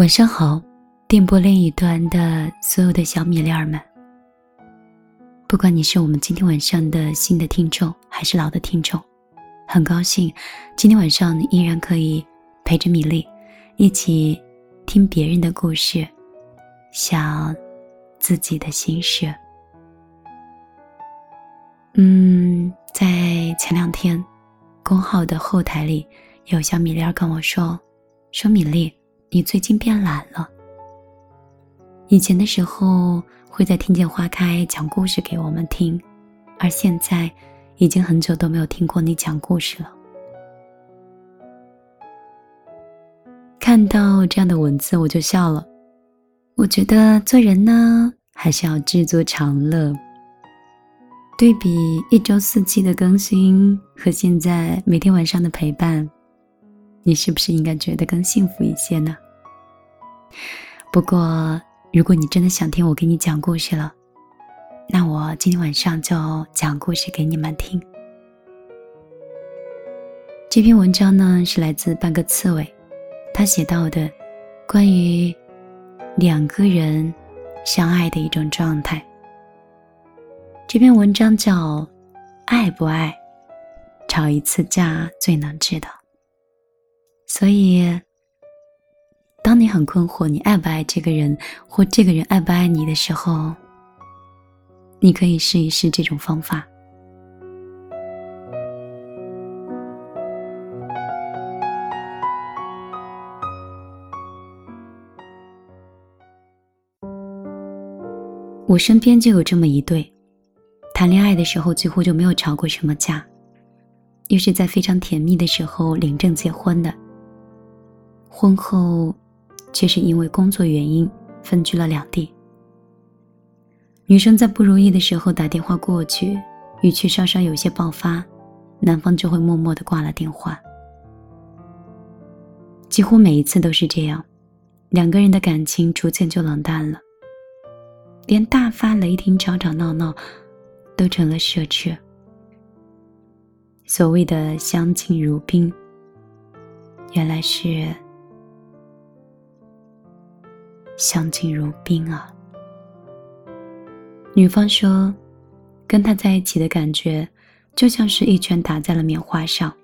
晚上好，电波另一端的所有的小米粒儿们。不管你是我们今天晚上的新的听众，还是老的听众，很高兴今天晚上依然可以陪着米粒一起听别人的故事，想自己的心事。嗯，在前两天，公号的后台里有小米粒儿跟我说，说米粒。你最近变懒了。以前的时候会在听见花开讲故事给我们听，而现在已经很久都没有听过你讲故事了。看到这样的文字，我就笑了。我觉得做人呢，还是要知足常乐。对比一周四期的更新和现在每天晚上的陪伴。你是不是应该觉得更幸福一些呢？不过，如果你真的想听我给你讲故事了，那我今天晚上就讲故事给你们听。这篇文章呢是来自半个刺猬，他写到的关于两个人相爱的一种状态。这篇文章叫《爱不爱，吵一次架最能知道》。所以，当你很困惑，你爱不爱这个人，或这个人爱不爱你的时候，你可以试一试这种方法。我身边就有这么一对，谈恋爱的时候几乎就没有吵过什么架，又是在非常甜蜜的时候领证结婚的。婚后，却是因为工作原因分居了两地。女生在不如意的时候打电话过去，语气稍稍有些爆发，男方就会默默的挂了电话。几乎每一次都是这样，两个人的感情逐渐就冷淡了，连大发雷霆、吵吵闹闹，都成了奢侈。所谓的相敬如宾，原来是。相敬如宾啊！女方说，跟他在一起的感觉，就像是一拳打在了棉花上，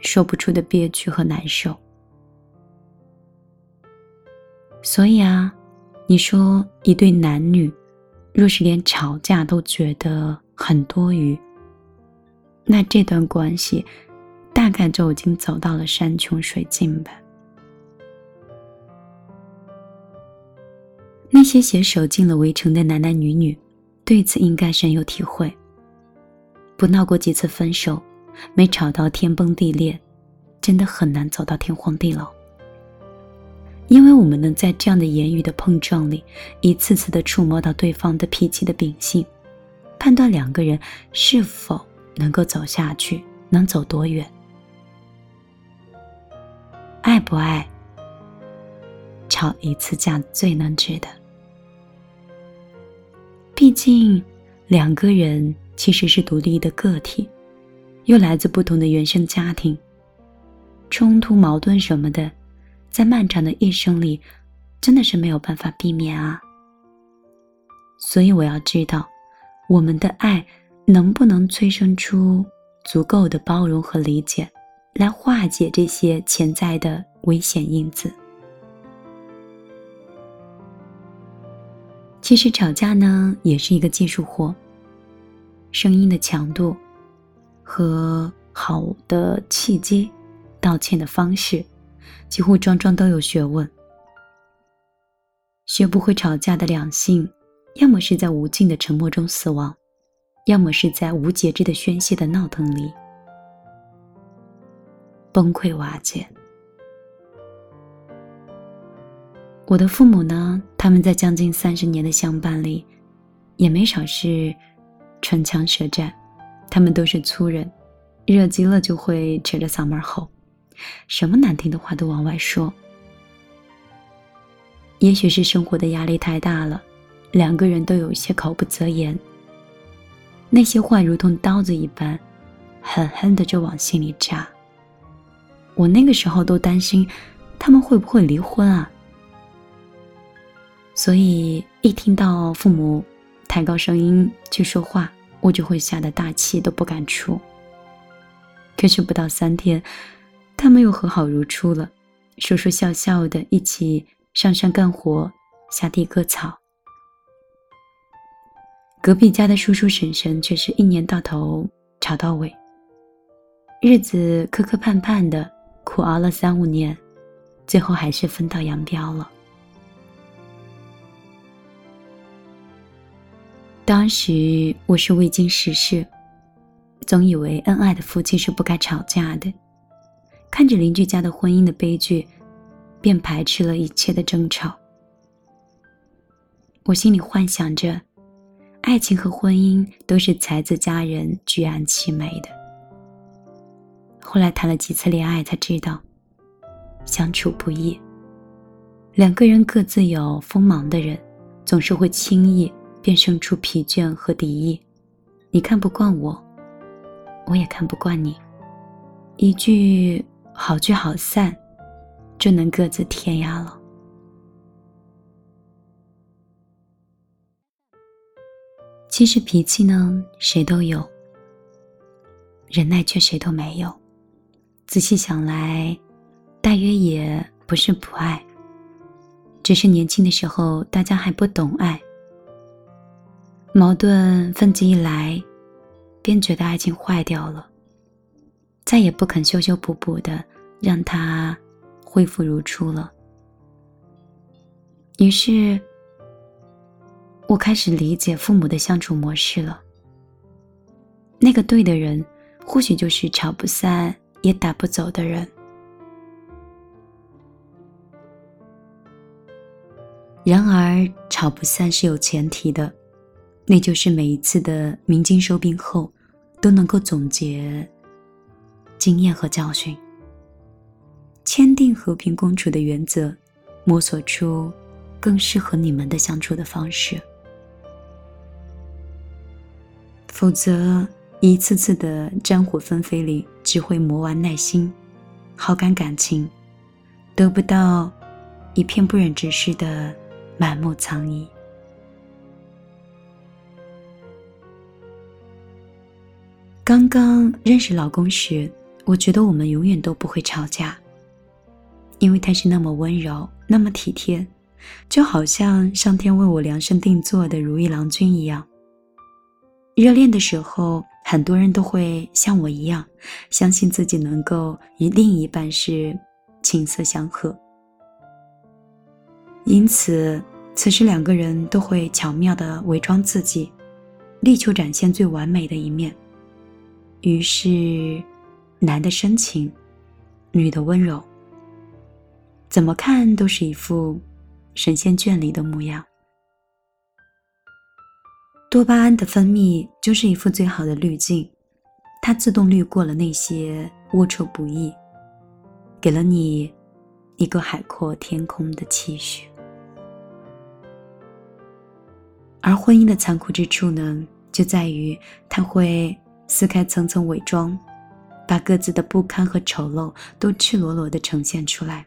说不出的憋屈和难受。所以啊，你说一对男女，若是连吵架都觉得很多余，那这段关系，大概就已经走到了山穷水尽吧。那些携手进了围城的男男女女，对此应该深有体会。不闹过几次分手，没吵到天崩地裂，真的很难走到天荒地老。因为我们能在这样的言语的碰撞里，一次次的触摸到对方的脾气的秉性，判断两个人是否能够走下去，能走多远，爱不爱，吵一次架最能知的。毕竟，两个人其实是独立的个体，又来自不同的原生家庭，冲突、矛盾什么的，在漫长的一生里，真的是没有办法避免啊。所以我要知道，我们的爱能不能催生出足够的包容和理解，来化解这些潜在的危险因子。其实吵架呢，也是一个技术活。声音的强度，和好的契机，道歉的方式，几乎桩桩都有学问。学不会吵架的两性，要么是在无尽的沉默中死亡，要么是在无节制的宣泄的闹腾里崩溃瓦解。我的父母呢？他们在将近三十年的相伴里，也没少是唇枪舌战。他们都是粗人，热极了就会扯着嗓门吼，什么难听的话都往外说。也许是生活的压力太大了，两个人都有些口不择言。那些话如同刀子一般，狠狠的就往心里扎。我那个时候都担心，他们会不会离婚啊？所以一听到父母抬高声音去说话，我就会吓得大气都不敢出。可是不到三天，他们又和好如初了，说说笑笑的，一起上山干活，下地割草。隔壁家的叔叔婶婶却是一年到头吵到尾，日子磕磕绊绊的，苦熬了三五年，最后还是分道扬镳了。当时我是未经世事，总以为恩爱的夫妻是不该吵架的，看着邻居家的婚姻的悲剧，便排斥了一切的争吵。我心里幻想着。爱情和婚姻都是才子佳人举案齐眉的。后来谈了几次恋爱，才知道相处不易。两个人各自有锋芒的人，总是会轻易便生出疲倦和敌意。你看不惯我，我也看不惯你，一句好聚好散，就能各自天涯了。其实脾气呢，谁都有；忍耐却谁都没有。仔细想来，大约也不是不爱，只是年轻的时候大家还不懂爱，矛盾分歧一来，便觉得爱情坏掉了，再也不肯修修补补的让它恢复如初了。于是。我开始理解父母的相处模式了。那个对的人，或许就是吵不散也打不走的人。然而，吵不散是有前提的，那就是每一次的鸣金收兵后，都能够总结经验和教训，签订和平共处的原则，摸索出更适合你们的相处的方式。否则，一次次的战火纷飞里，只会磨完耐心，好感感情，得不到一片不忍直视的满目苍夷。刚刚认识老公时，我觉得我们永远都不会吵架，因为他是那么温柔，那么体贴，就好像上天为我量身定做的如意郎君一样。热恋的时候，很多人都会像我一样，相信自己能够与另一半是琴瑟相和。因此，此时两个人都会巧妙的伪装自己，力求展现最完美的一面。于是，男的深情，女的温柔，怎么看都是一副神仙眷侣的模样。多巴胺的分泌就是一副最好的滤镜，它自动滤过了那些龌龊不易，给了你一个海阔天空的期许。而婚姻的残酷之处呢，就在于它会撕开层层伪装，把各自的不堪和丑陋都赤裸裸的呈现出来。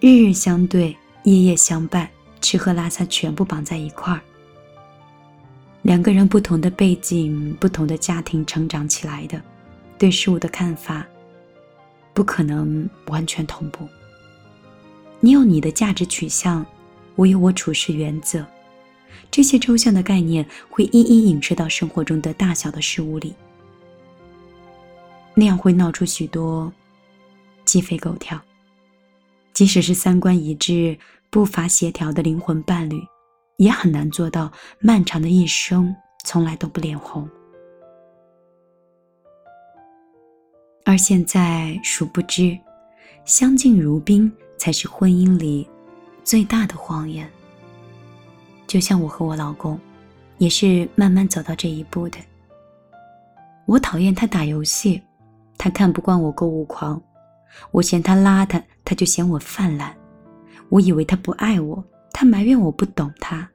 日日相对，夜夜相伴，吃喝拉撒全部绑在一块儿。两个人不同的背景、不同的家庭成长起来的，对事物的看法不可能完全同步。你有你的价值取向，我有我处事原则，这些抽象的概念会一一影射到生活中的大小的事物里，那样会闹出许多鸡飞狗跳。即使是三观一致、步伐协调的灵魂伴侣。也很难做到漫长的一生从来都不脸红，而现在殊不知，相敬如宾才是婚姻里最大的谎言。就像我和我老公，也是慢慢走到这一步的。我讨厌他打游戏，他看不惯我购物狂；我嫌他邋遢，他就嫌我泛滥；我以为他不爱我。他埋怨我不懂他。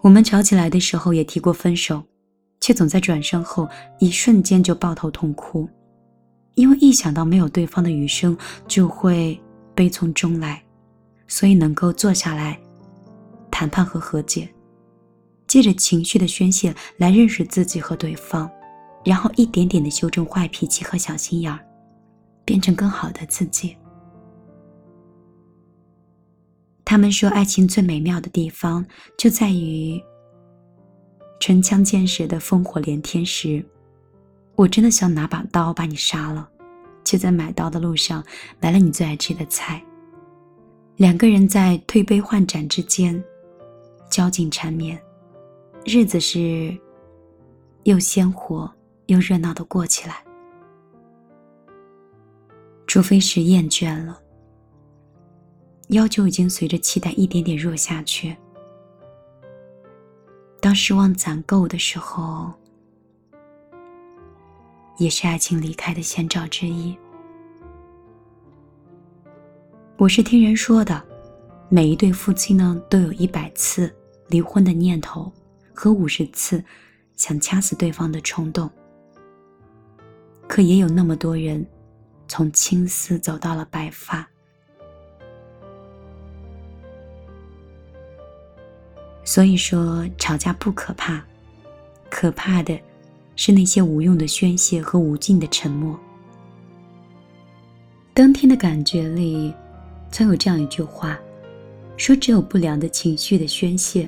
我们吵起来的时候也提过分手，却总在转身后一瞬间就抱头痛哭，因为一想到没有对方的余生就会悲从中来，所以能够坐下来谈判和和解，借着情绪的宣泄来认识自己和对方，然后一点点的修正坏脾气和小心眼儿，变成更好的自己。他们说，爱情最美妙的地方就在于唇枪剑舌的烽火连天时，我真的想拿把刀把你杀了，却在买刀的路上买了你最爱吃的菜。两个人在推杯换盏之间，交颈缠绵，日子是又鲜活又热闹的过起来。除非是厌倦了。要求已经随着期待一点点弱下去。当失望攒够的时候，也是爱情离开的先兆之一。我是听人说的，每一对夫妻呢，都有一百次离婚的念头和五十次想掐死对方的冲动。可也有那么多人，从青丝走到了白发。所以说，吵架不可怕，可怕的是那些无用的宣泄和无尽的沉默。当天的感觉里，曾有这样一句话，说只有不良的情绪的宣泄，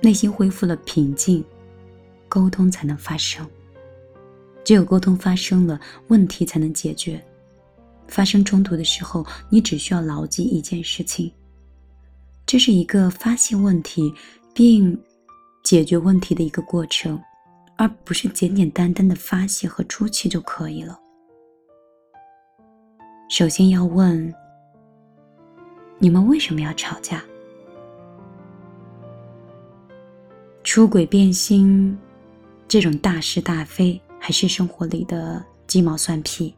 内心恢复了平静，沟通才能发生。只有沟通发生了，问题才能解决。发生冲突的时候，你只需要牢记一件事情。这是一个发现问题并解决问题的一个过程，而不是简简单单的发泄和出气就可以了。首先要问：你们为什么要吵架？出轨、变心这种大是大非，还是生活里的鸡毛蒜皮？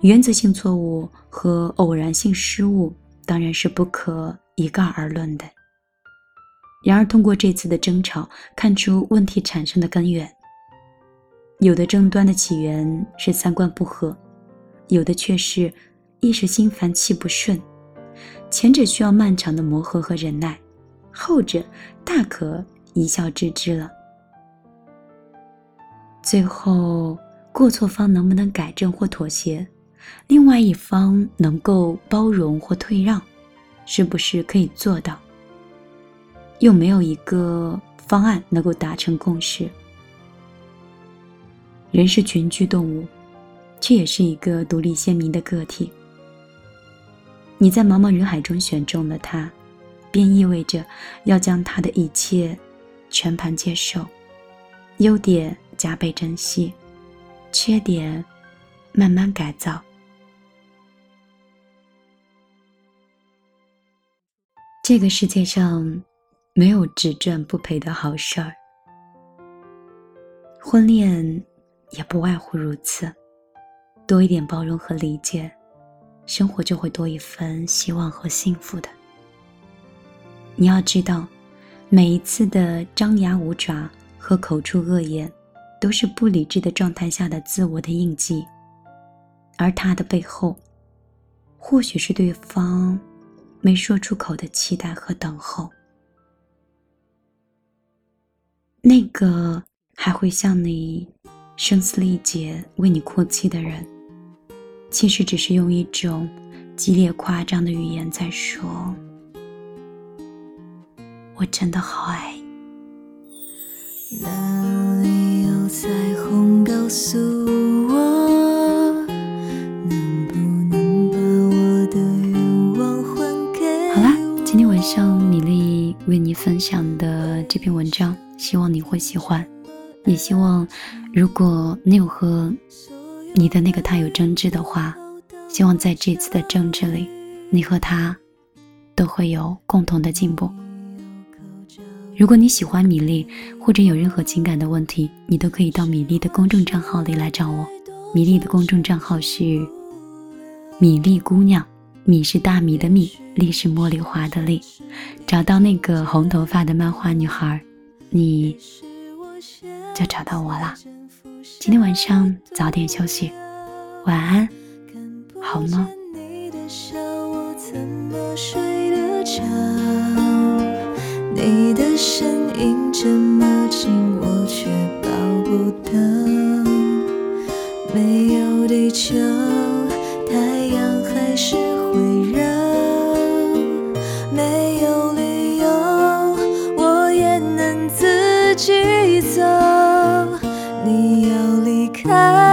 原则性错误和偶然性失误当然是不可。一概而论的。然而，通过这次的争吵，看出问题产生的根源。有的争端的起源是三观不合，有的却是一时心烦气不顺。前者需要漫长的磨合和忍耐，后者大可一笑置之了。最后，过错方能不能改正或妥协？另外一方能够包容或退让？是不是可以做到？又没有一个方案能够达成共识。人是群居动物，却也是一个独立鲜明的个体。你在茫茫人海中选中了他，便意味着要将他的一切全盘接受，优点加倍珍惜，缺点慢慢改造。这个世界上，没有只赚不赔的好事儿。婚恋也不外乎如此，多一点包容和理解，生活就会多一份希望和幸福的。你要知道，每一次的张牙舞爪和口出恶言，都是不理智的状态下的自我的印记，而他的背后，或许是对方。没说出口的期待和等候，那个还会向你声嘶力竭为你哭泣的人，其实只是用一种激烈夸张的语言在说：“我真的好爱。”哪里有彩虹告诉我？像米粒为你分享的这篇文章，希望你会喜欢。也希望，如果你有和你的那个他有争执的话，希望在这次的争执里，你和他都会有共同的进步。如果你喜欢米粒，或者有任何情感的问题，你都可以到米粒的公众账号里来找我。米粒的公众账号是米粒姑娘。米是大米的米，粒是茉莉花的粒。找到那个红头发的漫画女孩，你就找到我啦。今天晚上早点休息，晚安，好吗？你的声音这么近，我却抱不到。没有地球，太阳还是会热；没有理由，我也能自己走。你要离开。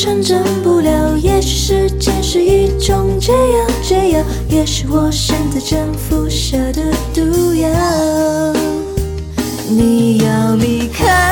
成真不了，也许时间是一种解药，解药也是我现在正服下的毒药。你要离开。